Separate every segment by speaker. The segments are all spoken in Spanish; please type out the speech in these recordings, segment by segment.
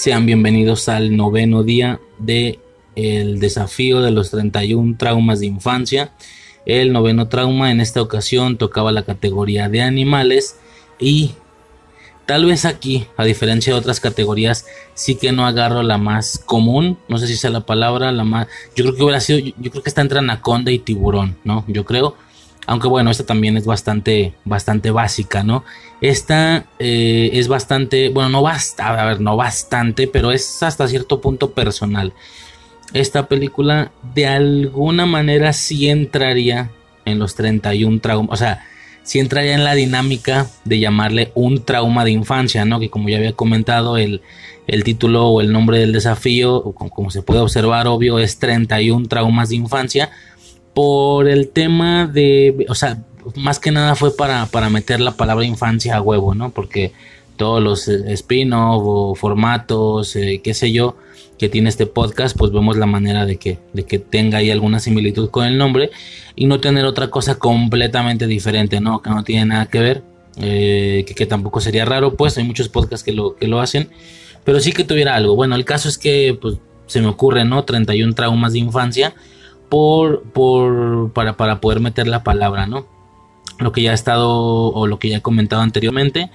Speaker 1: Sean bienvenidos al noveno día de el desafío de los 31 traumas de infancia. El noveno trauma en esta ocasión tocaba la categoría de animales y tal vez aquí, a diferencia de otras categorías, sí que no agarro la más común, no sé si sea la palabra, la más, yo creo que hubiera sido, yo, creo que está entre anaconda y tiburón, ¿no? Yo creo, aunque bueno, esta también es bastante, bastante básica, ¿no? Esta eh, es bastante, bueno, no basta, a ver, no bastante, pero es hasta cierto punto personal esta película de alguna manera sí entraría en los 31 traumas, o sea, sí entraría en la dinámica de llamarle un trauma de infancia, ¿no? Que como ya había comentado, el, título o el nombre del desafío, como, se puede observar, obvio, es 31 traumas de infancia, por el tema de, o sea, más que nada fue para, para meter la palabra infancia a huevo, ¿no? Porque todos los spin-off o formatos, eh, qué sé yo, que tiene este podcast, pues vemos la manera de que, de que tenga ahí alguna similitud con el nombre y no tener otra cosa completamente diferente, ¿no? Que no tiene nada que ver, eh, que, tampoco sería raro, pues hay muchos podcasts que lo, que lo hacen, pero sí que tuviera algo. Bueno, el caso es que pues, se me ocurre, ¿no? 31 traumas de infancia por, por, para, para poder meter la palabra, ¿no? Lo que ya ha estado o lo que ya he comentado anteriormente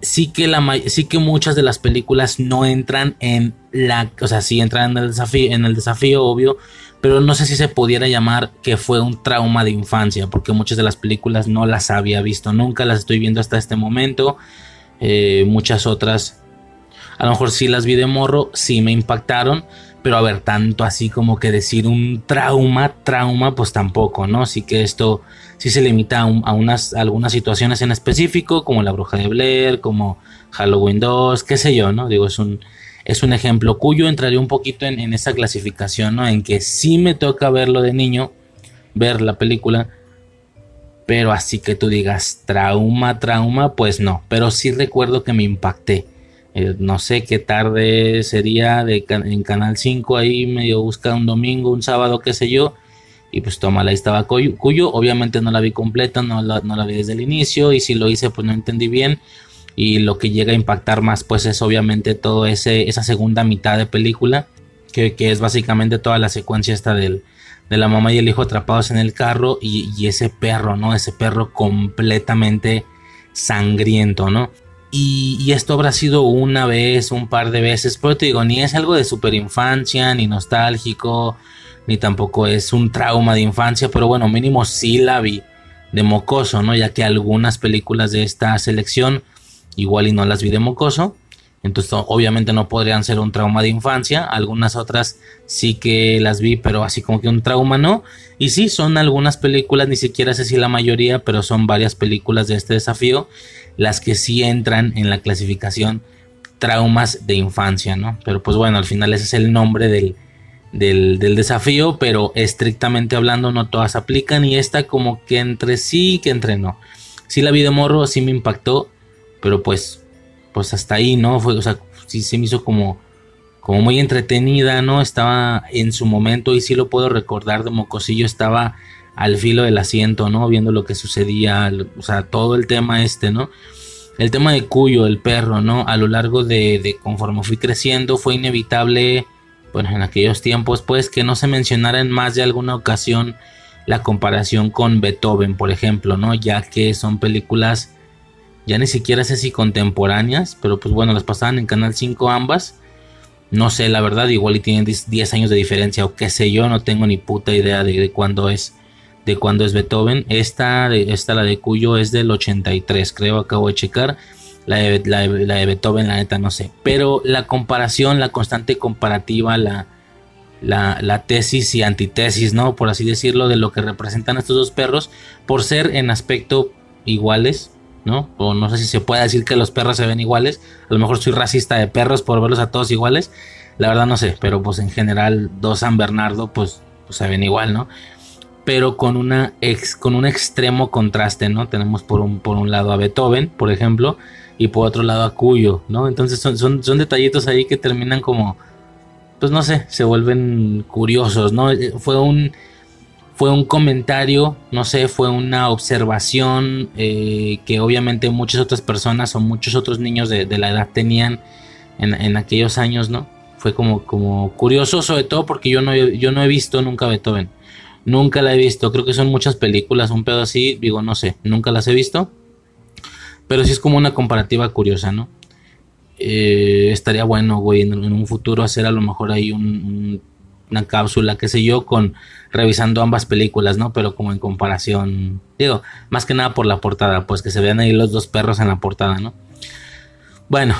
Speaker 1: sí que la sí que muchas de las películas no entran en la o sea sí entran en el desafío en el desafío obvio pero no sé si se pudiera llamar que fue un trauma de infancia porque muchas de las películas no las había visto nunca las estoy viendo hasta este momento eh, muchas otras a lo mejor sí las vi de morro sí me impactaron pero a ver tanto así como que decir un trauma trauma pues tampoco no así que esto si se limita a, unas, algunas situaciones en específico, como la bruja de Blair, como Halloween 2, qué sé yo, ¿no? Digo, es un, es un ejemplo cuyo entraría un poquito en, en esa clasificación, ¿no? En que sí me toca verlo de niño, ver la película, pero así que tú digas trauma, trauma, pues no, pero sí recuerdo que me impacté. Eh, no sé qué tarde sería de, en Canal 5 ahí medio busca un domingo, un sábado, qué sé yo y pues toma, ahí estaba Cuyo. Obviamente no la vi completa, no la, no la vi desde el inicio. Y si lo hice, pues no entendí bien. Y lo que llega a impactar más, pues es obviamente todo ese, esa segunda mitad de película. Que, es básicamente toda la secuencia esta del, de la mamá y el hijo atrapados en el carro. Y, ese perro, ¿no? Ese perro completamente sangriento, ¿no? Y, esto habrá sido una vez, un par de veces, pero te digo, ni es algo de super infancia, ni nostálgico, ni tampoco es un trauma de infancia, pero bueno, mínimo sí la vi de mocoso, ¿no? Ya que algunas películas de esta selección igual y no las vi de mocoso. Entonces obviamente no podrían ser un trauma de infancia. Algunas otras sí que las vi, pero así como que un trauma no. Y sí, son algunas películas, ni siquiera sé si la mayoría, pero son varias películas de este desafío las que sí entran en la clasificación traumas de infancia, ¿no? Pero pues bueno, al final ese es el nombre del, del, desafío, pero estrictamente hablando no todas aplican y esta como que entre sí que entre no. Sí la vi de morro, sí me impactó, pero pues, pues hasta ahí, ¿no? Fue, o sea, sí se me hizo como, como muy entretenida, ¿no? Estaba en su momento y sí lo puedo recordar de mocosillo, estaba al filo del asiento, ¿no? Viendo lo que sucedía, o sea, todo el tema este, ¿no? El tema de Cuyo, el perro, ¿no? A lo largo de, conforme fui creciendo fue inevitable bueno, en aquellos tiempos, pues que no se mencionara en más de alguna ocasión la comparación con Beethoven, por ejemplo, ¿no? Ya que son películas ya ni siquiera sé si contemporáneas, pero pues bueno, las pasaban en Canal 5 ambas. No sé, la verdad, igual y tienen 10 años de diferencia o qué sé yo, no tengo ni puta idea de, cuándo es de cuándo es Beethoven. Esta, esta la de Cuyo es del 83, creo, acabo de checar. La de, Beethoven, la neta, no sé. Pero la comparación, la constante comparativa, la, la, tesis y antitesis, ¿no? Por así decirlo, de lo que representan estos dos perros, por ser en aspecto iguales, ¿no? O no sé si se puede decir que los perros se ven iguales. A lo mejor soy racista de perros por verlos a todos iguales. La verdad no sé, pero pues en general dos San Bernardo pues, pues se ven igual, ¿no? Pero con, una ex, con un extremo contraste, ¿no? Tenemos por un, por un lado a Beethoven, por ejemplo, y por otro lado a Cuyo, ¿no? Entonces son, son, detallitos ahí que terminan como, pues no sé, se vuelven curiosos, ¿no? Eh, fue un, fue un comentario, no sé, fue una observación eh, que obviamente muchas otras personas o muchos otros niños de, la edad tenían en, aquellos años, ¿no? Fue como, como curioso, sobre todo porque yo no, yo no he visto nunca Beethoven. Nunca la he visto, creo que son muchas películas, un pedo así, digo, no sé, nunca las he visto. Pero sí es como una comparativa curiosa, ¿no? Eh, estaría bueno, güey, en, un futuro hacer a lo mejor ahí una cápsula, qué sé yo, con revisando ambas películas, ¿no? Pero como en comparación, digo, más que nada por la portada, pues que se vean ahí los dos perros en la portada, ¿no? Bueno,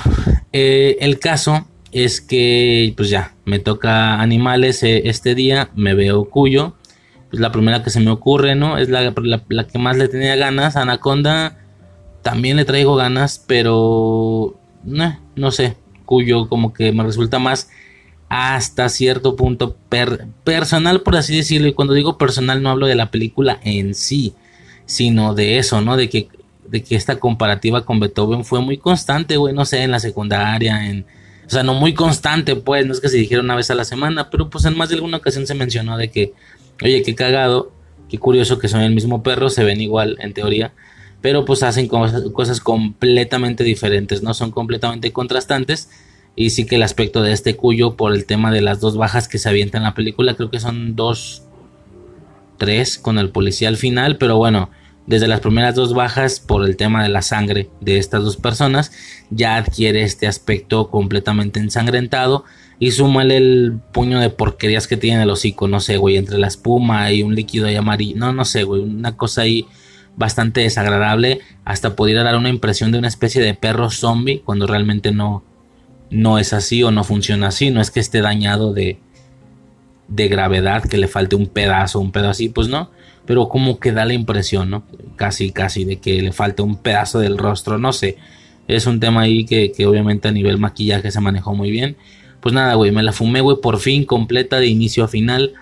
Speaker 1: eh, el caso es que, pues ya, me toca animales eh, este día, me veo Cuyo, pues la primera que se me ocurre, ¿no? Es la, la que más le tenía ganas, Anaconda, también le traigo ganas, pero no sé, cuyo como que me resulta más hasta cierto punto personal, por así decirlo. Y cuando digo personal no hablo de la película en sí, sino de eso, ¿no? De que, de que esta comparativa con Beethoven fue muy constante, güey, no sé, en la secundaria, en... O sea, no muy constante, pues, no es que se dijera una vez a la semana, pero pues en más de alguna ocasión se mencionó de que, oye, qué cagado, qué curioso que son el mismo perro, se ven igual en teoría, pero pues hacen cosas, completamente diferentes, ¿no? Son completamente contrastantes. Y sí que el aspecto de este cuyo, por el tema de las dos bajas que se avientan en la película, creo que son dos, tres con el policía al final, pero bueno, desde las primeras dos bajas, por el tema de la sangre de estas dos personas, ya adquiere este aspecto completamente ensangrentado. Y súmale el puño de porquerías que tiene el hocico, no sé, güey, entre la espuma y un líquido ahí amarillo, no, no sé, güey, una cosa ahí bastante desagradable, hasta pudiera dar una impresión de una especie de perro zombie cuando realmente no, no es así o no funciona así, no es que esté dañado de, de gravedad, que le falte un pedazo, un pedazo así, pues no, pero como que da la impresión, ¿no? Casi, casi de que le falta un pedazo del rostro, no sé, es un tema ahí que, que obviamente a nivel maquillaje se manejó muy bien. Pues nada, güey, me la fumé, güey, por fin, completa de inicio a final.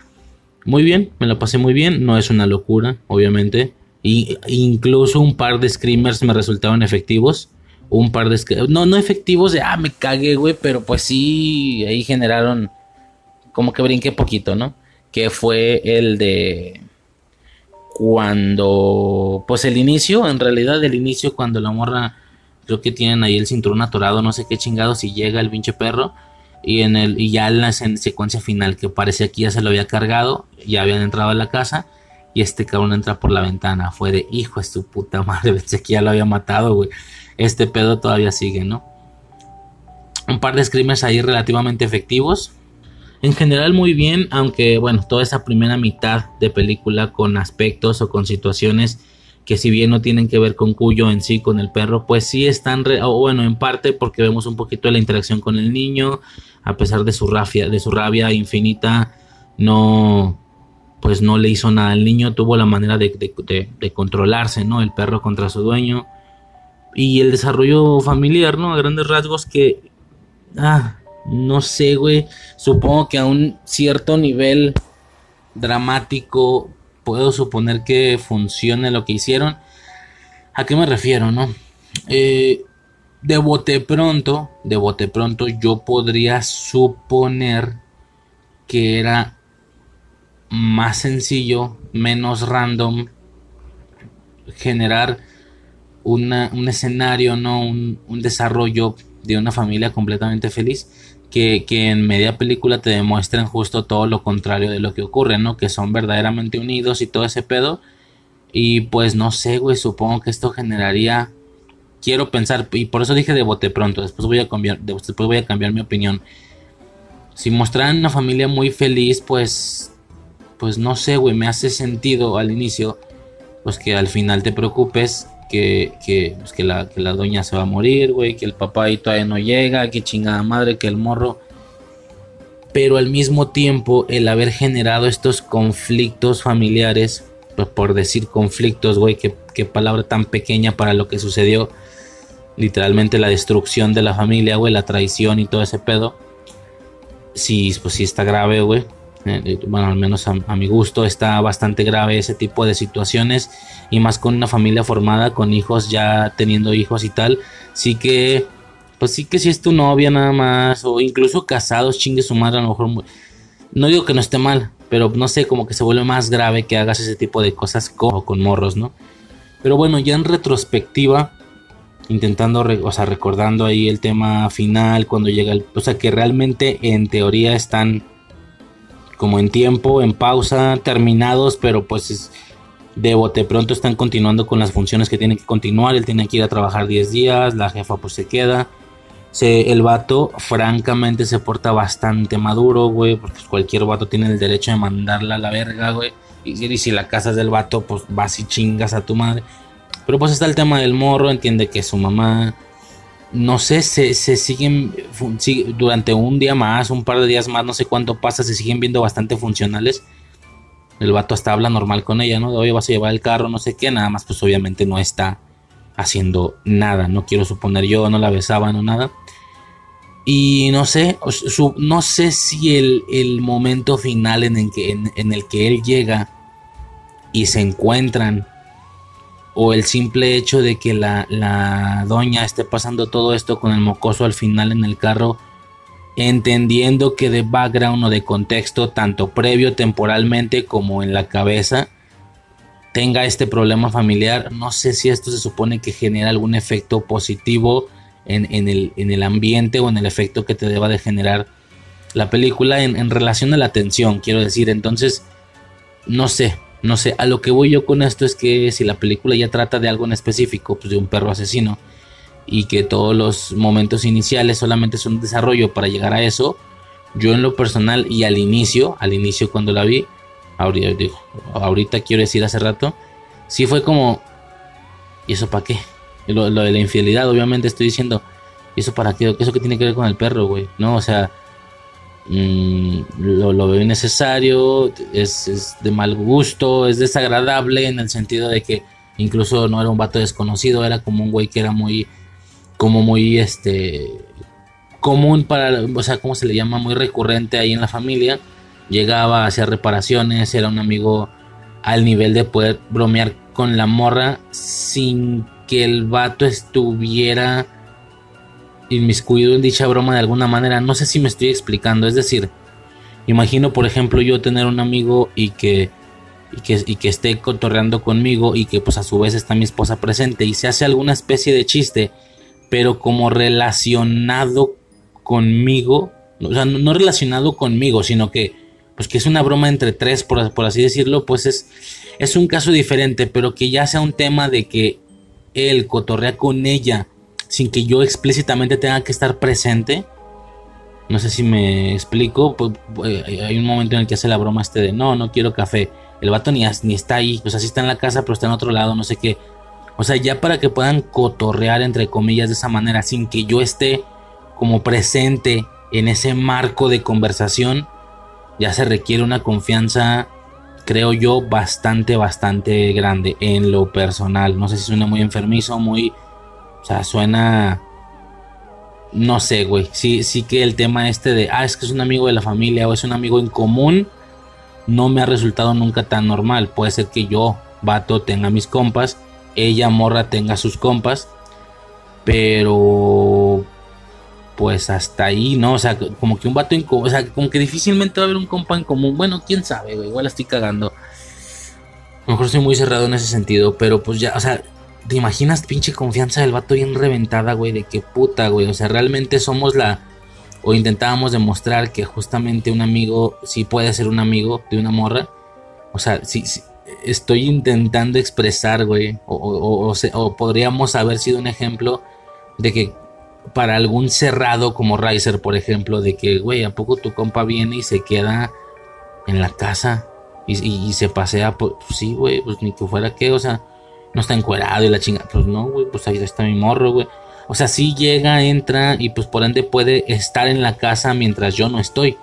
Speaker 1: Muy bien, me la pasé muy bien, no es una locura, obviamente. Y, incluso un par de screamers me resultaban efectivos. Un par de... No, no efectivos de, ah, me cagué, güey, pero pues sí, ahí generaron... Como que brinqué poquito, ¿no? Que fue el de... Cuando... Pues el inicio, en realidad el inicio cuando la morra... Creo que tienen ahí el cinturón atorado, no sé qué chingados, y llega el pinche perro y en el y ya en la secuencia final que parecía que ya se lo había cargado ya habían entrado a la casa y este cabrón entra por la ventana. Fue de hijo de su puta madre. Pensé que ya lo había matado, güey. Este pedo todavía sigue, ¿no? Un par de screamers ahí relativamente efectivos. En general muy bien, aunque bueno, toda esa primera mitad de película con aspectos o con situaciones que si bien no tienen que ver con Cuyo en sí, con el perro, pues sí están, o bueno, en parte porque vemos un poquito de la interacción con el niño, a pesar de su rabia, de su rabia infinita, no, pues no le hizo nada. El niño tuvo la manera de, controlarse, ¿no? El perro contra su dueño. Y el desarrollo familiar, ¿no? A grandes rasgos que... Ah, no sé, güey. Supongo que a un cierto nivel dramático puedo suponer que funcione lo que hicieron. ¿A qué me refiero, no? Eh, de bote pronto, de bote pronto yo podría suponer que era más sencillo, menos random, generar un escenario, ¿no? Un, desarrollo de una familia completamente feliz. Que, en media película te demuestren justo todo lo contrario de lo que ocurre, ¿no? Que son verdaderamente unidos y todo ese pedo. Y pues no sé, güey, supongo que esto generaría... Quiero pensar, y por eso dije de bote pronto, después voy a cambiar, después voy a cambiar mi opinión. Si mostraran una familia muy feliz, pues pues no sé, güey, me hace sentido al inicio, pues que al final te preocupes que, pues que, la, que la doña se va a morir, güey, que el papá ahí todavía no llega, que chingada madre, que el morro. Pero al mismo tiempo, el haber generado estos conflictos familiares, pues por decir conflictos, güey, qué, qué palabra tan pequeña para lo que sucedió. Literalmente la destrucción de la familia, güey, la traición y todo ese pedo. Sí, pues sí está grave, güey. Eh, bueno, al menos a, mi gusto, está bastante grave ese tipo de situaciones y más con una familia formada, con hijos ya teniendo hijos y tal, sí que, pues sí que si es tu novia nada más, o incluso casados, chingue su madre, a lo mejor, no digo que no esté mal, pero no sé, como que se vuelve más grave que hagas ese tipo de cosas con, con morros, ¿no? Pero bueno, ya en retrospectiva, intentando, o sea, recordando ahí el tema final, cuando llega el, o sea, que realmente en teoría están como en tiempo, en pausa, terminados, pero pues de bote pronto están continuando con las funciones que tienen que continuar, él tiene que ir a trabajar 10 días, la jefa pues se queda. El vato francamente se porta bastante maduro, güey, porque cualquier vato tiene el derecho de mandarla a la verga, güey. Y, y si la casa es del vato, pues vas y chingas a tu madre. Pero pues está el tema del morro, entiende que su mamá, no sé, se, siguen durante un día más, un par de días más, no sé cuánto pasa, se siguen viendo bastante funcionales. El vato hasta habla normal con ella, ¿no? De hoy vas a llevar el carro, no sé qué, nada más pues obviamente no está haciendo nada, no quiero suponer yo, no la besaba, no nada. Y no sé, no sé si el, momento final en el, que, en el que él llega y se encuentran o el simple hecho de que la, doña esté pasando todo esto con el mocoso al final en el carro, entendiendo que de background o de contexto, tanto previo temporalmente como en la cabeza, tenga este problema familiar, no sé si esto se supone que genera algún efecto positivo en, el, en el, ambiente o en el efecto que te deba de generar la película en, en relación a la atención, quiero decir, entonces, no sé, no sé, a lo que voy yo con esto es que si la película ya trata de algo en específico, pues de un perro asesino, y que todos los momentos iniciales solamente son desarrollo para llegar a eso, yo en lo personal y al inicio, al inicio cuando la vi, ahorita, digo, ahorita quiero decir hace rato, sí fue como, ¿y eso para qué? Lo, lo, de la infidelidad, obviamente estoy diciendo, ¿y eso para qué? ¿Eso qué tiene que ver con el perro, güey? No, o sea, Mm, lo, veo innecesario, es, de mal gusto, es desagradable en el sentido de que incluso no era un vato desconocido, era como un güey que era muy, como muy, este, común para, o sea, ¿cómo se le llama? Muy recurrente ahí en la familia. Llegaba, hacía reparaciones, era un amigo al nivel de poder bromear con la morra sin que el vato estuviera inmiscuido en dicha broma de alguna manera. No sé si me estoy explicando. Es decir, imagino, por ejemplo, yo tener un amigo y que, y que, y que esté cotorreando conmigo y que pues a su vez está mi esposa presente y se hace alguna especie de chiste, pero como relacionado conmigo, o sea, no, relacionado conmigo, sino que pues que es una broma entre tres, por, por así decirlo, pues es, es un caso diferente, pero que ya sea un tema de que él cotorrea con ella sin que yo explícitamente tenga que estar presente. No sé si me explico. Pues, eh, hay un momento en el que hace la broma este de no, no quiero café. El vato ni, ni está ahí. O sea, sí está en la casa, pero está en otro lado, no sé qué. O sea, ya para que puedan cotorrear, entre comillas, de esa manera, sin que yo esté como presente en ese marco de conversación, ya se requiere una confianza, creo yo, bastante, bastante grande en lo personal. No sé si suena muy enfermizo, muy sea, suena. No sé, güey. Sí, sí que el tema este de, ah, es que es un amigo de la familia o es un amigo en común, no me ha resultado nunca tan normal. Puede ser que yo, vato, tenga mis compas, ella, morra, tenga sus compas, pero pues hasta ahí, ¿no? O sea, como que un vato en común, o sea, como que difícilmente va a haber un compa en común. Bueno, quién sabe, güey, igual estoy cagando. A lo mejor estoy muy cerrado en ese sentido, pero pues ya, o sea, ¿Te imaginas pinche confianza del vato bien reventada, güey? De qué puta, güey. O sea, realmente somos la... O intentábamos demostrar que justamente un amigo sí puede ser un amigo de una morra. O sea, sí, estoy intentando expresar, güey. O, o, podríamos haber sido un ejemplo de que para algún cerrado como Riser, por ejemplo, de que, güey, ¿a poco tu compa viene y se queda en la casa y, se pasea? Pues sí, güey, pues ni que fuera que, o sea no está encuerado y la chinga. Pues no, güey, pues ahí está mi morro, güey. O sea, sí llega, entra y pues por ende puede estar en la casa mientras yo no estoy.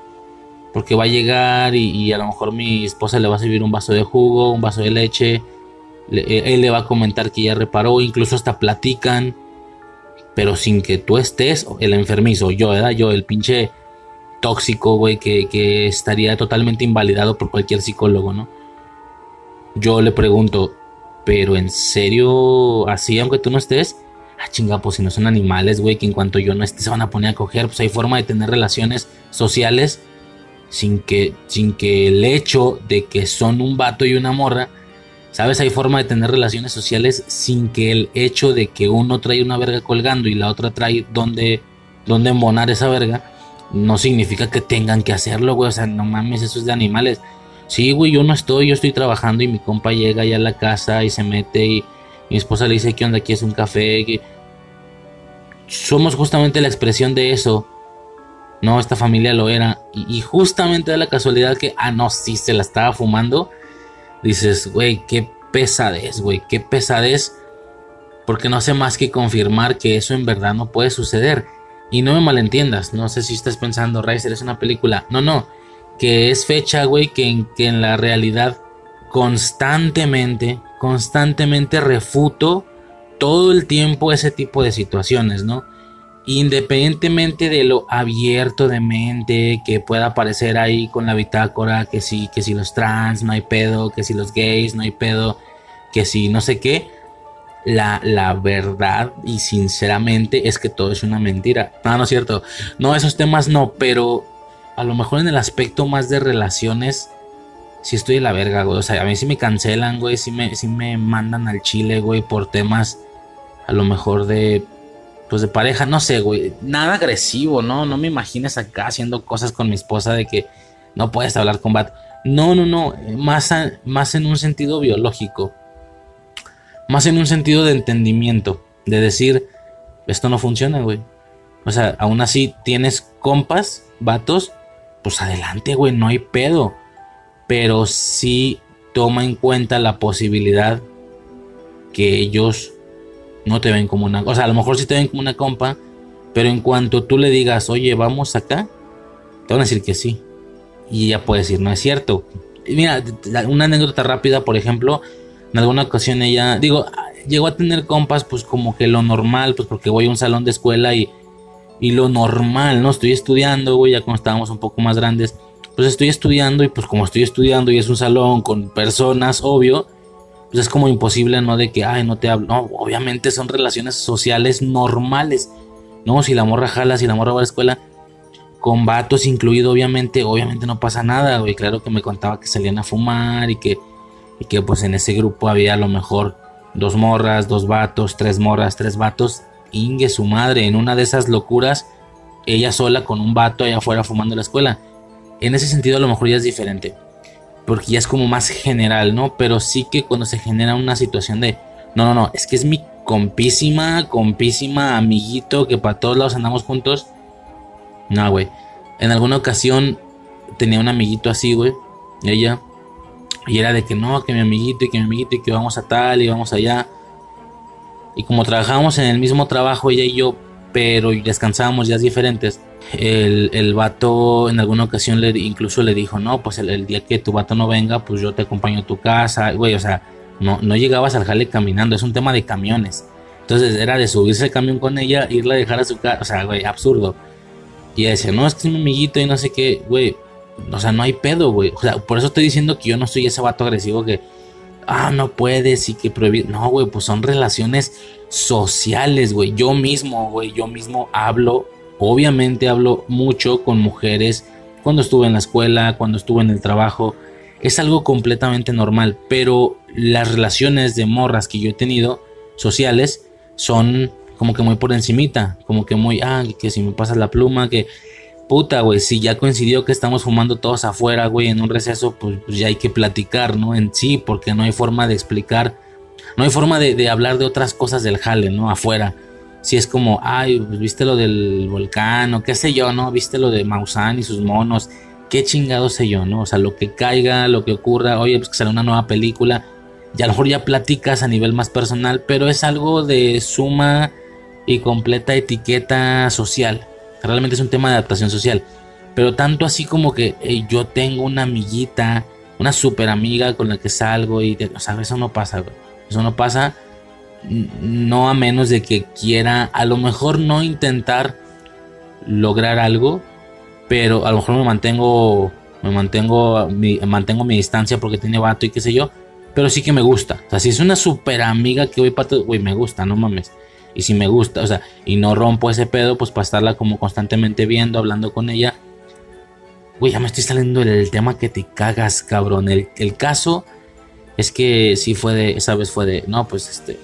Speaker 1: Porque va a llegar y, a lo mejor mi esposa le va a servir un vaso de jugo, un vaso de leche. Eh, él le va a comentar que ya reparó, incluso hasta platican. Pero sin que tú estés, el enfermizo, yo, ¿verdad? Yo, el pinche tóxico, güey, que, que estaría totalmente invalidado por cualquier psicólogo, ¿no? Yo le pregunto, pero en serio, así, aunque tú no estés, ah, chinga, pues si no son animales, güey, que en cuanto yo no esté se van a poner a coger, pues hay forma de tener relaciones sociales sin que, sin que el hecho de que son un vato y una morra ¿Sabes? Hay forma de tener relaciones sociales sin que el hecho de que uno trae una verga colgando y la otra trae donde, donde embonar esa verga, no significa que tengan que hacerlo, güey. O sea, no mames, eso es de animales. Sí, güey, yo no estoy, yo estoy trabajando y mi compa llega ya a la casa y se mete y, mi esposa le dice, ¿qué onda? Aquí es un café. Somos justamente la expresión de eso. No, esta familia lo era. Y, justamente da la casualidad que, ah, no, sí, se la estaba fumando dices, güey, qué pesadez, güey, qué pesadez. Porque no hace más que confirmar que eso en verdad no puede suceder. Y no me malentiendas, no sé si estás pensando, Riser es una película. No, no, que es fecha, güey, que en, que en la realidad constantemente, constantemente refuto todo el tiempo ese tipo de situaciones, ¿no? independientemente de lo abierto de mente que pueda aparecer ahí con la bitácora, que si, que si los trans no hay pedo, que si los gays no hay pedo, que si no sé qué, la, la verdad y sinceramente es que todo es una mentira. No, no es cierto. No, esos temas no, pero a lo mejor en el aspecto más de relaciones, si estoy de la verga, güey. O sea, a mí sí me cancelan, güey, si me, si me mandan al chile, güey, por temas a lo mejor de pues de pareja, no sé, güey, nada agresivo, ¿no? No me imagines acá haciendo cosas con mi esposa de que no puedes hablar con Bat. No, no, no, más, más en un sentido biológico, más en un sentido de entendimiento, de decir, esto no funciona, güey. O sea, aún así tienes compas, vatos, pues adelante, güey, no hay pedo. Pero sí toma en cuenta la posibilidad que ellos no te ven como una... O sea, a lo mejor sí te ven como una compa, pero en cuanto tú le digas, oye, vamos acá, te van a decir que sí. Y ella puede decir, no es cierto. Mira, una anécdota rápida, por ejemplo, en alguna ocasión ella, digo, llegó a tener compas, pues como que lo normal, pues porque voy a un salón de escuela y, y lo normal, ¿no? Estoy estudiando, güey, ya cuando estábamos un poco más grandes, pues estoy estudiando y pues como estoy estudiando y es un salón con personas, obvio, pues es como imposible, ¿no? De que, ay, no te hablo. No, obviamente son relaciones sociales normales, ¿no? Si la morra jala, si la morra va a la escuela, con vatos incluido, obviamente, obviamente no pasa nada, güey. Claro que me contaba que salían a fumar y que, y que pues en ese grupo había a lo mejor dos morras, dos vatos, tres morras, tres vatos. Ingue su madre, en una de esas locuras, ella sola con un vato allá afuera fumando la escuela. En ese sentido a lo mejor ya es diferente porque ya es como más general, ¿no? Pero sí que cuando se genera una situación de, no, no, no, es que es mi compísima, compísima amiguito que para todos lados andamos juntos. No, güey. En alguna ocasión tenía un amiguito así, güey. Ella. Y era de que no, que mi amiguito y que mi amiguito y que vamos a tal y vamos allá. Y como trabajábamos en el mismo trabajo, ella y yo, pero descansábamos días diferentes el, el vato en alguna ocasión le, incluso le dijo, no, pues el, día que tu vato no venga, pues yo te acompaño a tu casa, güey, o sea, no, no llegabas al jale caminando, es un tema de camiones. Entonces era de subirse el camión con ella, irla a dejar a su casa, o sea, güey, absurdo. Y ella decía, no, es que es mi amiguito y no sé qué, güey, o sea, no hay pedo, güey. O sea, por eso estoy diciendo que yo no soy ese vato agresivo que, ah, no puedes y que prohibir. No, güey, pues son relaciones sociales, güey. Yo mismo, güey, yo mismo hablo Obviamente hablo mucho con mujeres cuando estuve en la escuela, cuando estuve en el trabajo. Es algo completamente normal, pero las relaciones de morras que yo he tenido sociales son como que muy por encimita, como que muy, ah, que si me pasas la pluma, que puta, güey, si ya coincidió que estamos fumando todos afuera, güey, en un receso, pues, pues, ya hay que platicar, ¿no? En sí, porque no hay forma de explicar, no hay forma de, hablar de otras cosas del jale, ¿no? Afuera si es como, ay, pues, viste lo del volcán o qué sé yo, ¿no? Viste lo de Maussan y sus monos, qué chingado sé yo, ¿no? O sea, lo que caiga, lo que ocurra, oye, pues que sale una nueva película, y a lo mejor ya platicas a nivel más personal, pero es algo de suma y completa etiqueta social. Realmente es un tema de adaptación social. Pero tanto así como que yo tengo una amiguita, una super amiga con la que salgo y, o sea, eso no pasa. Eso no pasa no a menos de que quiera a lo mejor no intentar lograr algo, pero a lo mejor me mantengo me mantengo mantengo mi distancia porque tiene vato y qué sé yo, pero sí que me gusta. O sea, si es una super amiga que voy para güey, me gusta, no mames. Y si me gusta, o sea, y no rompo ese pedo, pues para estarla como constantemente viendo, hablando con ella. Güey, ya me estoy saliendo del tema que te cagas, cabrón. El, el caso es que sí fue de, esa vez fue de, no, pues este,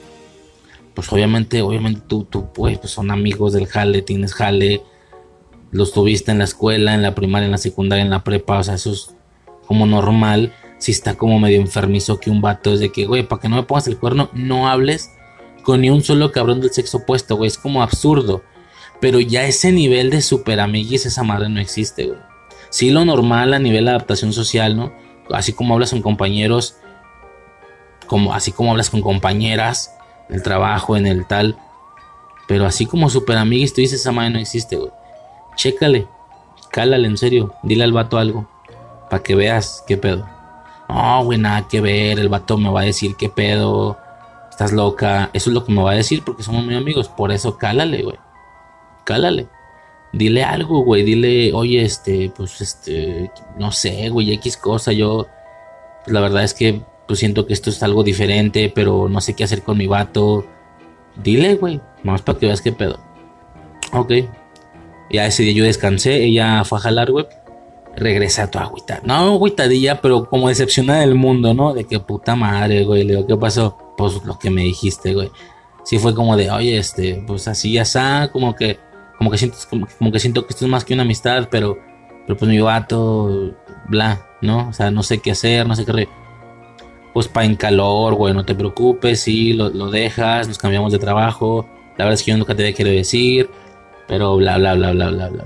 Speaker 1: pues obviamente, obviamente tú, tú, pues, pues son amigos del jale, tienes jale, los tuviste en la escuela, en la primaria, en la secundaria, en la prepa, o sea, eso es como normal. Si está como medio enfermizo que un vato es de que, güey, para que no me pongas el cuerno, no hables con ni un solo cabrón del sexo opuesto, güey, es como absurdo. Pero ya ese nivel de super amiguis, esa madre no existe, güey. Sí, lo normal a nivel de adaptación social, ¿no? Así como hablas con compañeros, como, así como hablas con compañeras, en el trabajo, en el tal. Pero así como super amiguis, tú dices, esa madre no existe, güey. Chécale, cálale, en serio, dile al vato algo, para que veas qué pedo. No, güey, nada que ver, el vato me va a decir qué pedo, estás loca. Eso es lo que me va a decir porque somos muy amigos, por eso cálale, güey. Cálale. Dile algo, güey, dile, oye, este, pues, este, no sé, güey, X cosa, yo, pues, la verdad es que, pues, siento que esto es algo diferente, pero no sé qué hacer con mi vato. Dile, güey, más para que veas qué pedo. Ok, ya ese día yo descansé, ella fue a jalar, güey. Regresa a tu agüita. No, agüitadilla, pero como decepcionada del mundo, ¿no? De que puta madre, güey. Le digo, ¿qué pasó? Pues lo que me dijiste, güey. Sí fue como de, oye, este, pues así ya está, como que, como que siento, como, que siento que esto es más que una amistad, pero, pero pues mi vato, bla, ¿no? O sea, no sé qué hacer, no sé qué re... Pues pa' en calor, güey, no te preocupes, sí, lo, lo dejas, nos cambiamos de trabajo. La verdad es que yo nunca te quiero decir pero bla, bla, bla, bla, bla, bla.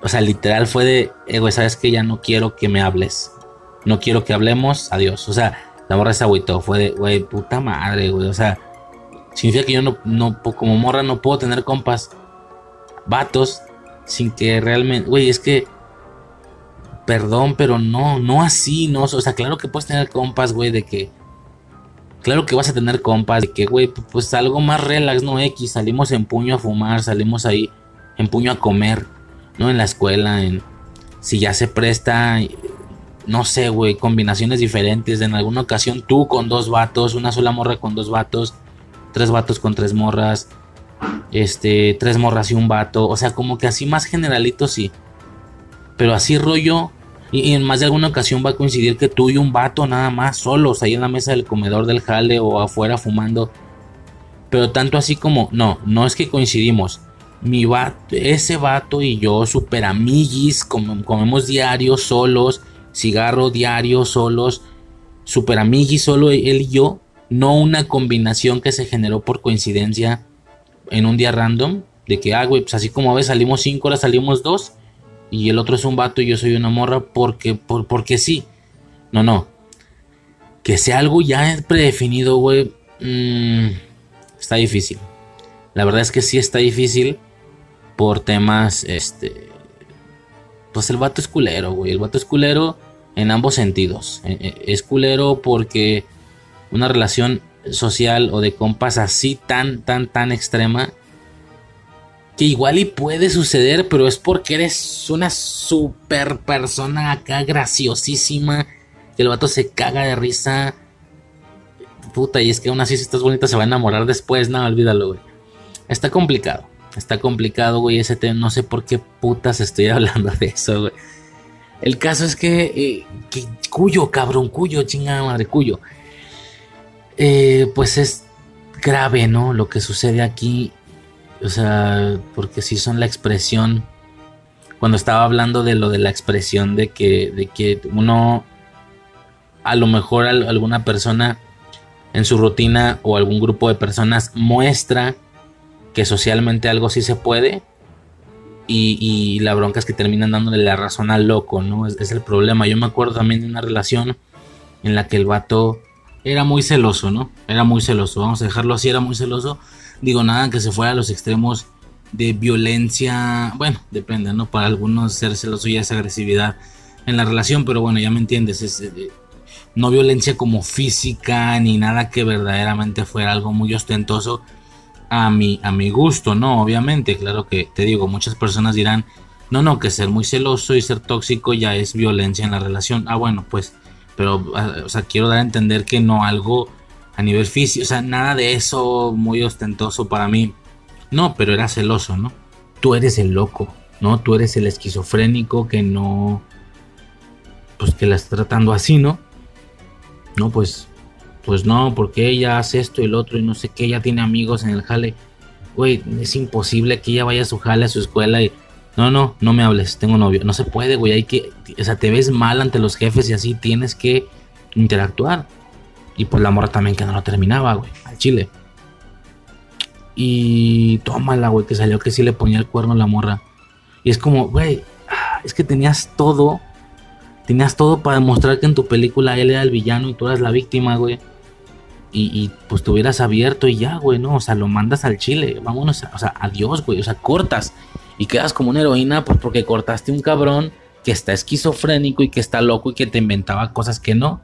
Speaker 1: O sea, literal fue de, eh, güey, sabes que ya no quiero que me hables. No quiero que hablemos, adiós. O sea, la morra se agüitó. Fue de, güey, puta madre, güey. O sea, significa que yo no, no, como morra no puedo tener compas, vatos, sin que realmente, güey, es que, perdón, pero no, no así, no. O sea, claro que puedes tener compas, güey, de que Claro que vas a tener compas de que, güey, pues algo más relax, no X. Salimos en puño a fumar, salimos ahí en puño a comer, ¿no? En la escuela, en. Si ya se presta, no sé, güey, combinaciones diferentes. En alguna ocasión tú con dos vatos, una sola morra con dos vatos, tres vatos con tres morras, este, tres morras y un vato. O sea, como que así más generalito, sí. Pero así rollo, y, en más de alguna ocasión va a coincidir que tú y un vato nada más solos ahí en la mesa del comedor del jale o afuera fumando. Pero tanto así como, no, no es que coincidimos. Mi vato, ese vato y yo, super amiguis, comemos diario solos, cigarro diario solos, super amiguis solo él y yo. No una combinación que se generó por coincidencia en un día random. De que, ah, güey, pues así como a veces salimos cinco horas, salimos dos y el otro es un vato y yo soy una morra porque, por, porque sí. No, no. Que sea algo ya predefinido, güey. Mm, está difícil. La verdad es que sí está difícil por temas, este... Pues el vato es culero, güey. El vato es culero en ambos sentidos. E, e, es culero porque una relación social o de compas así tan, tan, tan extrema que igual y puede suceder, pero es porque eres una super persona acá graciosísima, que el vato se caga de risa. Puta, y es que aún así si estás bonita se va a enamorar después, no, olvídalo, güey. Está complicado, está complicado, güey, ese tema, no sé por qué putas estoy hablando de eso, güey. El caso es que, eh, que cuyo, cabrón, cuyo, chingada madre, cuyo. Eh, pues es grave, ¿no? Lo que sucede aquí o sea, porque si son la expresión. Cuando estaba hablando de lo de la expresión de que, de que uno, a lo mejor alguna persona en su rutina o algún grupo de personas muestra que socialmente algo sí se puede y, la bronca es que terminan dándole la razón al loco, ¿no? Es, el problema. Yo me acuerdo también de una relación en la que el vato era muy celoso, ¿no? Era muy celoso, vamos a dejarlo así, era muy celoso Digo, nada que se fuera a los extremos de violencia. Bueno, depende, ¿no? Para algunos ser celoso ya es agresividad en la relación, pero bueno, ya me entiendes. Es, eh, no violencia como física ni nada que verdaderamente fuera algo muy ostentoso a mi, a mi gusto, ¿no? Obviamente, claro que te digo, muchas personas dirán, no, no, que ser muy celoso y ser tóxico ya es violencia en la relación. Ah, bueno, pues, pero, ah, o sea, quiero dar a entender que no algo a nivel físico, o sea, nada de eso muy ostentoso para mí. No, pero era celoso, ¿no? Tú eres el loco, ¿no? Tú eres el esquizofrénico que no, pues que la está tratando así, ¿no? no, pues, pues no, porque ella hace esto y el otro y no sé qué, ella tiene amigos en el jale. Güey, es imposible que ella vaya a su jale, a su escuela y... No, no, no me hables, tengo novio. No se puede, güey, hay que... O sea, te ves mal ante los jefes y así tienes que interactuar. Y pues la morra también que no lo terminaba, güey, al chile. Y tómala, güey, que salió que sí le ponía el cuerno a la morra. Y es como, güey, ah, es que tenías todo. Tenías todo para demostrar que en tu película él era el villano y tú eras la víctima, güey. Y, pues te hubieras abierto y ya, güey, ¿no? O sea, lo mandas al chile. Vámonos, o sea, adiós, güey. O sea, cortas. Y quedas como una heroína, pues porque cortaste un cabrón que está esquizofrénico y que está loco y que te inventaba cosas que no.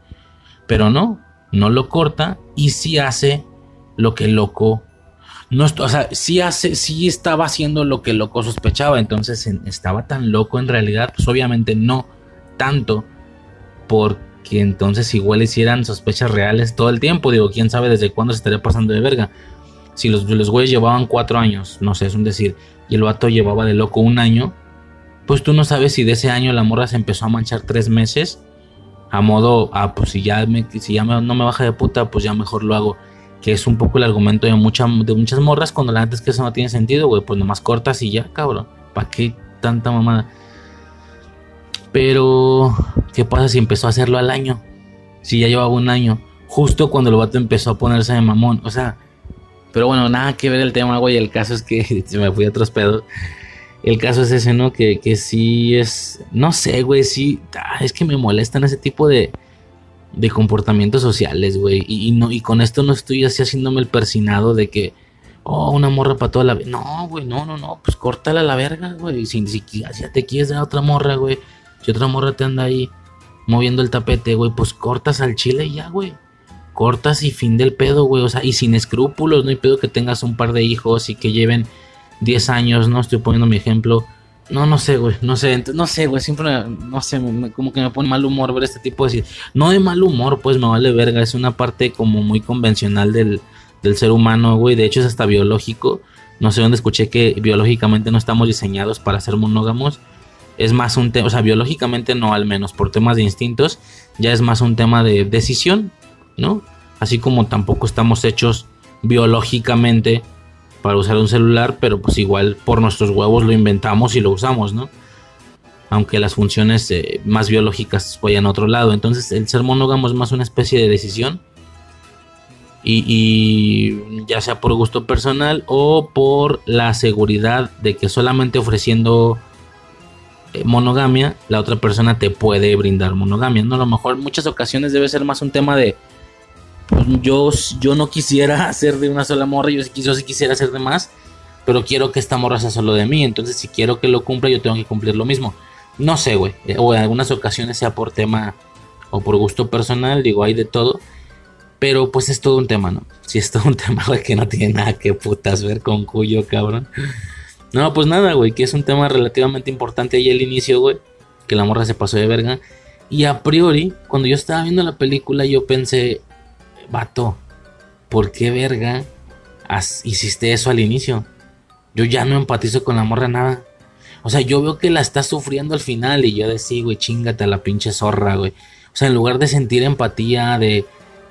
Speaker 1: Pero no, no lo corta y sí hace lo que el loco no, o sea, sí hace, sí estaba haciendo lo que el loco sospechaba, entonces estaba tan loco en realidad, pues obviamente no tanto, porque entonces igual hicieran sospechas reales todo el tiempo, digo, quién sabe desde cuándo se estaría pasando de verga. Si los, los güeyes llevaban cuatro años, no sé, es un decir, y el vato llevaba de loco un año, pues tú no sabes si de ese año la morra se empezó a manchar tres meses, a modo, ah, pues si ya, si ya no me baja de puta, pues ya mejor lo hago que es un poco el argumento de, mucha, de muchas morras cuando la neta es que eso no tiene sentido, güey, pues nomás cortas y ya, cabrón. ¿Para qué tanta mamada? Pero, ¿qué pasa si empezó a hacerlo al año? Si ya llevaba un año, justo cuando el vato empezó a ponerse de mamón, o sea, pero bueno, nada que ver el tema, güey, el caso es que me fui a otros pedos. El caso es ese, ¿no? Que, que sí es, no sé, güey, sí, ah, es que me molestan ese tipo de, de comportamientos sociales, güey. Y, no, y con esto no estoy así haciéndome el persinado de que, oh, una morra para toda la vida. No, güey, no, no, no, pues córtala a la verga, güey. Si, si ya te quieres dar otra morra, güey. Si otra morra te anda ahí moviendo el tapete, güey, pues cortas al chile y ya, güey. Cortas y fin del pedo, güey. O sea, y sin escrúpulos, no hay pedo que tengas un par de hijos y que lleven 10 años, ¿no? Estoy poniendo mi ejemplo no, no sé, güey. No sé, no sé, güey. Siempre, no sé, como que me pone mal humor ver este tipo de. No de mal humor, pues me vale verga. Es una parte como muy convencional del, del ser humano, güey. De hecho, es hasta biológico. No sé dónde escuché que biológicamente no estamos diseñados para ser monógamos. Es más un tema, o sea, biológicamente no, al menos por temas de instintos. Ya es más un tema de decisión, ¿no? Así como tampoco estamos hechos biológicamente para usar un celular, pero pues igual por nuestros huevos lo inventamos y lo usamos, ¿no? Aunque las funciones eh, más biológicas vayan a otro lado. Entonces el ser monógamo es más una especie de decisión. Y, ya sea por gusto personal o por la seguridad de que solamente ofreciendo monogamia, la otra persona te puede brindar monogamia. No, a lo mejor en muchas ocasiones debe ser más un tema de yo, yo no quisiera hacer de una sola morra, yo, sí quisiera hacer de más, pero quiero que esta morra sea solo de mí, entonces si quiero que lo cumpla, yo tengo que cumplir lo mismo. No sé, güey, eh, o en algunas ocasiones sea por tema o por gusto personal, digo, hay de todo, pero pues es todo un tema, ¿no? Si es todo un tema, güey, que no tiene nada que putas ver con cuyo, cabrón. No, pues nada, güey, que es un tema relativamente importante ahí al inicio, güey, que la morra se pasó de verga. Y a priori, cuando yo estaba viendo la película, yo pensé, vato, ¿por qué verga hiciste eso al inicio? Yo ya no empatizo con la morra nada. O sea, yo veo que la está sufriendo al final y yo decía, güey, chingate a la pinche zorra, güey. O sea, en lugar de sentir empatía, de,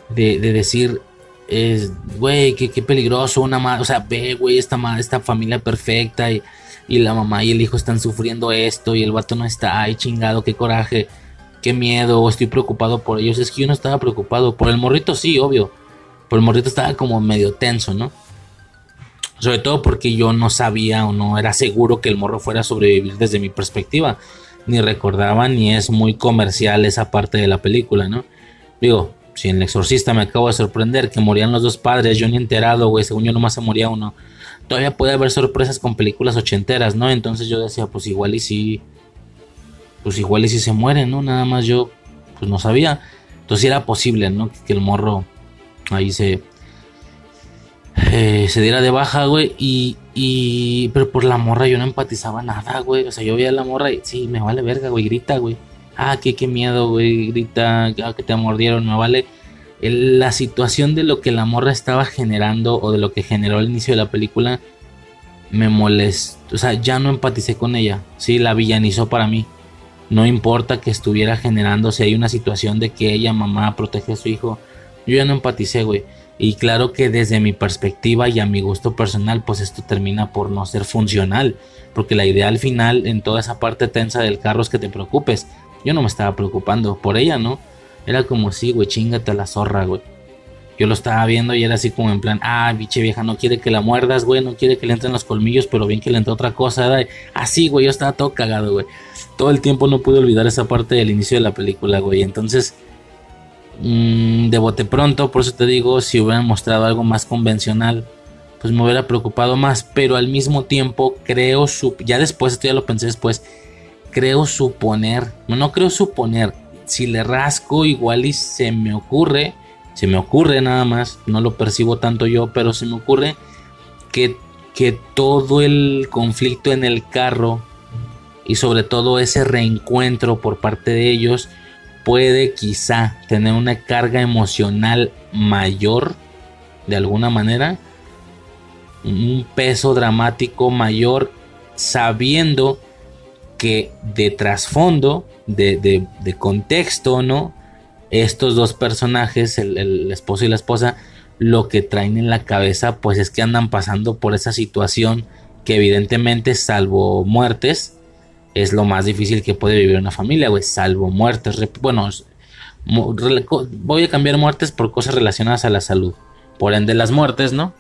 Speaker 1: de, decir, es, güey, qué, peligroso, una madre, o sea, ve, güey, esta, esta familia perfecta y, y, la mamá y el hijo están sufriendo esto y el vato no está, ay, chingado, qué coraje qué miedo, estoy preocupado por ellos. Es que yo no estaba preocupado. Por el morrito sí, obvio. Por el morrito estaba como medio tenso, ¿no? Sobre todo porque yo no sabía o no era seguro que el morro fuera a sobrevivir desde mi perspectiva. Ni recordaba ni es muy comercial esa parte de la película, ¿no? Digo, si en El Exorcista me acabo de sorprender que morían los dos padres, yo ni enterado, güey, según yo nomás se moría uno. Todavía puede haber sorpresas con películas ochenteras, ¿no? Entonces yo decía, pues igual y sí pues igual y si se muere, ¿no? Nada más yo, pues no sabía. Entonces era posible, ¿no? Que, el morro ahí se, eh, se diera de baja, güey. Y, y, pero por la morra yo no empatizaba nada, güey. O sea, yo veía a la morra y sí, me vale verga, güey, grita, güey. Ah, qué, qué miedo, güey, grita, ah, que te mordieron, me vale. la situación de lo que la morra estaba generando o de lo que generó al inicio de la película me molestó. O sea, ya no empaticé con ella. Sí, la villanizó para mí No importa que estuviera generando, si hay una situación de que ella, mamá, protege a su hijo. Yo ya no empaticé, güey. Y claro que desde mi perspectiva y a mi gusto personal, pues esto termina por no ser funcional. Porque la idea al final, en toda esa parte tensa del carro, es que te preocupes. Yo no me estaba preocupando por ella, ¿no? Era como, sí, güey, chingate la zorra, güey. Yo lo estaba viendo y era así como en plan, ah, biche vieja, no quiere que la muerdas, güey, no quiere que le entren los colmillos, pero bien que le entre otra cosa. Era así, güey, yo estaba todo cagado, güey. Todo el tiempo no pude olvidar esa parte del inicio de la película, güey. Entonces, mmm, de bote pronto, por eso te digo, si hubieran mostrado algo más convencional, pues me hubiera preocupado más. Pero al mismo tiempo, creo, ya después, esto ya lo pensé después, creo suponer, no, creo suponer, si le rasco igual y se me ocurre se me ocurre nada más, no lo percibo tanto yo, pero se me ocurre que, que todo el conflicto en el carro y sobre todo ese reencuentro por parte de ellos puede quizá tener una carga emocional mayor de alguna manera, un peso dramático mayor sabiendo que de trasfondo, de, de, de contexto, ¿no? estos dos personajes, el, esposo y la esposa, lo que traen en la cabeza pues es que andan pasando por esa situación que evidentemente salvo muertes es lo más difícil que puede vivir una familia, güey, salvo muertes, bueno, voy a cambiar muertes por cosas relacionadas a la salud, por ende las muertes, ¿no?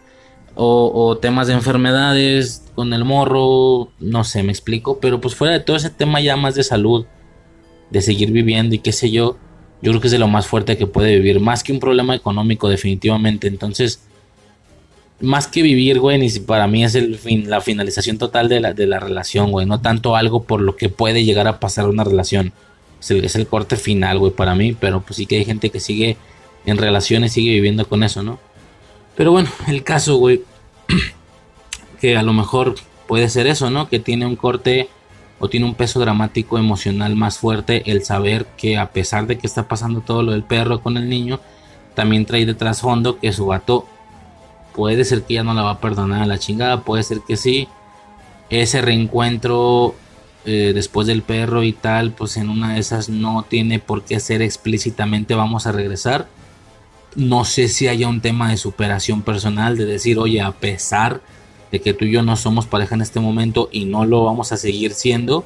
Speaker 1: O, temas de enfermedades con el morro, no sé, me explico, pero pues fuera de todo ese tema ya más de salud, de seguir viviendo y qué sé yo, yo creo que es de lo más fuerte que puede vivir, más que un problema económico definitivamente. Entonces, más que vivir, güey, para mí es el fin, la finalización total de la, de la relación, güey, no tanto algo por lo que puede llegar a pasar una relación. Es el, es el corte final, güey, para mí, pero pues sí que hay gente que sigue en relaciones, sigue viviendo con eso, ¿no? Pero bueno, el caso, güey, que a lo mejor puede ser eso, ¿no? Que tiene un corte o tiene un peso dramático emocional más fuerte el saber que a pesar de que está pasando todo lo del perro con el niño, también trae de trasfondo que su gato puede ser que ya no la va a perdonar a la chingada, puede ser que sí. Ese reencuentro eh, después del perro y tal, pues en una de esas no tiene por qué ser explícitamente vamos a regresar. No sé si haya un tema de superación personal, de decir, oye, a pesar de que tú y yo no somos pareja en este momento y no lo vamos a seguir siendo.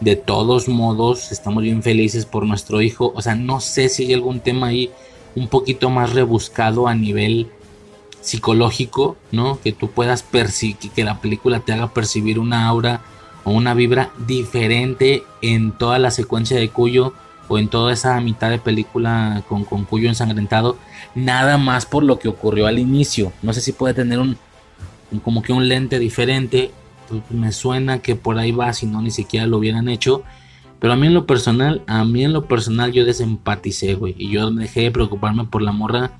Speaker 1: De todos modos, estamos bien felices por nuestro hijo. O sea, no sé si hay algún tema ahí un poquito más rebuscado a nivel psicológico, ¿no? Que tú puedas percibir, que la película te haga percibir una aura o una vibra diferente en toda la secuencia de Cuyo o en toda esa mitad de película con, con Cuyo ensangrentado, nada más por lo que ocurrió al inicio. No sé si puede tener un, como que un lente diferente. Me suena que por ahí va, si no ni siquiera lo hubieran hecho. Pero a mí en lo personal, a mí en lo personal yo desempaticé, güey. Y yo dejé de preocuparme por la morra.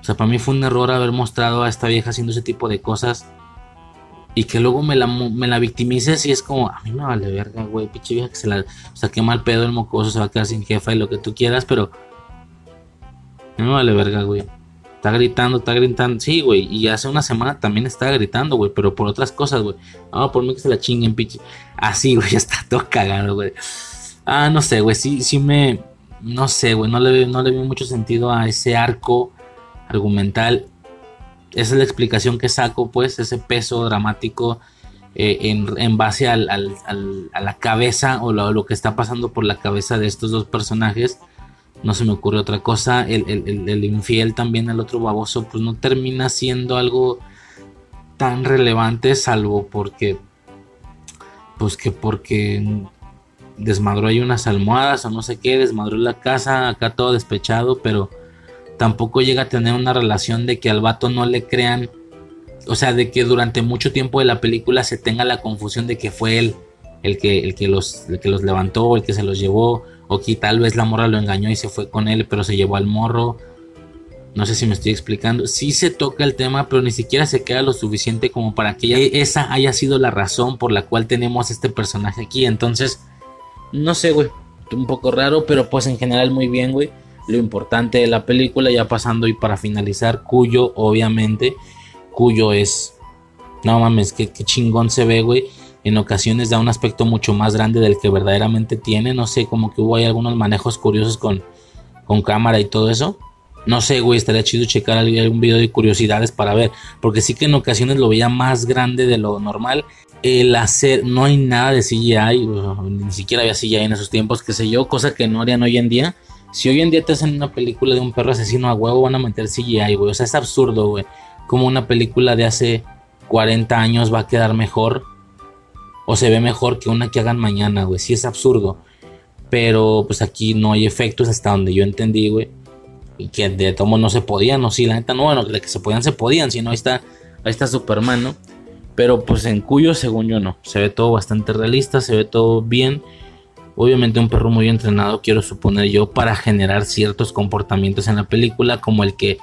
Speaker 1: O sea, para mí fue un error haber mostrado a esta vieja haciendo ese tipo de cosas. Y que luego me la, me la victimices y es como, a mí me vale verga, güey, pinche vieja que se la... O sea, qué mal pedo el mocoso, se va a quedar sin jefa y lo que tú quieras, pero... A mí me vale verga, güey. Está gritando, está gritando. Sí, güey. Y hace una semana también estaba gritando, güey. Pero por otras cosas, güey. Ah, por mí que se la chinguen, pinche. Así, güey. Está todo cagado, güey. Ah, no sé, güey. Sí, sí me. No sé, güey. No le, no le veo mucho sentido a ese arco argumental. Esa es la explicación que saco, pues. Ese peso dramático. Eh, en, base al, a la cabeza o lo que está pasando por la cabeza de estos dos personajes no se me ocurre otra cosa. El, infiel también, el otro baboso, pues no termina siendo algo tan relevante, salvo porque, pues que porque desmadró ahí unas almohadas o no sé qué, desmadró la casa, acá todo despechado, pero tampoco llega a tener una relación de que al vato no le crean, o sea, de que durante mucho tiempo de la película se tenga la confusión de que fue él el que, el que, los, el que los levantó, el que se los llevó o que tal vez la morra lo engañó y se fue con él, pero se llevó al morro. No sé si me estoy explicando. Sí se toca el tema, pero ni siquiera se queda lo suficiente como para que esa haya sido la razón por la cual tenemos este personaje aquí. Entonces, no sé, güey. Un poco raro, pero pues en general muy bien, güey. Lo importante de la película, ya pasando y para finalizar, Cuyo, obviamente. Cuyo es. No mames, qué, qué chingón se ve, güey en ocasiones da un aspecto mucho más grande del que verdaderamente tiene. No sé, como que hubo ahí algunos manejos curiosos con, con cámara y todo eso. No sé, güey, estaría chido checar algún video de curiosidades para ver. Porque sí que en ocasiones lo veía más grande de lo normal. El hacer, no hay nada de CGI, ni siquiera había CGI en esos tiempos, qué sé yo, cosa que no harían hoy en día. Si hoy en día te hacen una película de un perro asesino a huevo, van a meter CGI, güey. O sea, es absurdo, güey. Como una película de hace 40 años va a quedar mejor o se ve mejor que una que hagan mañana, güey. Sí es absurdo. Pero pues aquí no hay efectos hasta donde yo entendí, güey. Y que de tomo no se podían, no, sí, la neta no, bueno, de que se podían, se podían, si no, ahí está, ahí está Superman, ¿no? Pero pues en Cuyo, según yo, no. Se ve todo bastante realista, se ve todo bien. Obviamente un perro muy entrenado, quiero suponer yo, para generar ciertos comportamientos en la película, como el que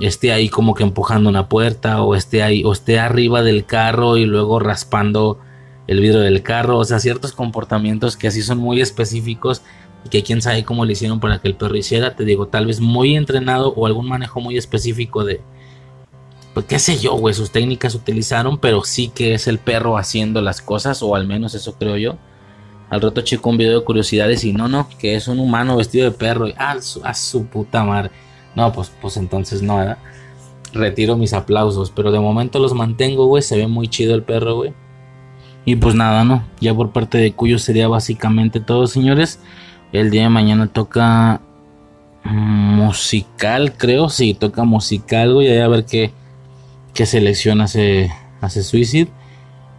Speaker 1: esté ahí como que empujando una puerta, o esté ahí, o esté arriba del carro y luego raspando el vidrio del carro, o sea, ciertos comportamientos que así son muy específicos y que quién sabe cómo le hicieron para que el perro hiciera, te digo, tal vez muy entrenado o algún manejo muy específico de, pues qué sé yo, güey, sus técnicas utilizaron, pero sí que es el perro haciendo las cosas, o al menos eso creo yo. Al rato chico un video de curiosidades y no, no, que es un humano vestido de perro. Y, ah, su, a su puta madre. No, pues, pues entonces no, ¿verdad? Retiro mis aplausos, pero de momento los mantengo, güey. Se ve muy chido el perro, güey. Y pues nada, ¿no? Ya por parte de Cuyo sería básicamente todo, señores. El día de mañana toca musical, creo. Sí, toca musical, güey. A ver qué, qué selección hace, hace Suicide.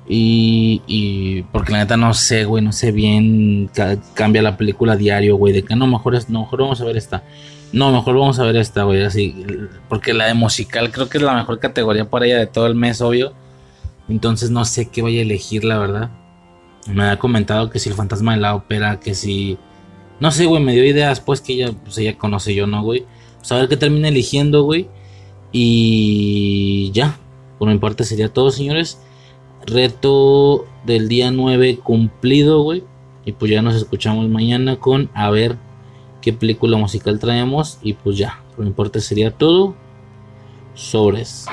Speaker 1: Y, y porque la neta no sé, güey, no sé bien. cambia la película diario, güey. De que no, mejor, es, no, mejor vamos a ver esta. No, mejor vamos a ver esta, güey. Así, porque la de musical creo que es la mejor categoría para ella de todo el mes, obvio. Entonces no sé qué voy a elegir, la verdad. Me ha comentado que si el fantasma de la ópera, que si... No sé, güey, me dio ideas, pues que ella, pues ella conoce yo, ¿no, güey? Pues a ver qué termina eligiendo, güey. Y ya, por mi parte sería todo, señores. Reto del día 9 cumplido, güey. Y pues ya nos escuchamos mañana con a ver qué película musical traemos. Y pues ya, por mi parte sería todo. Sobres.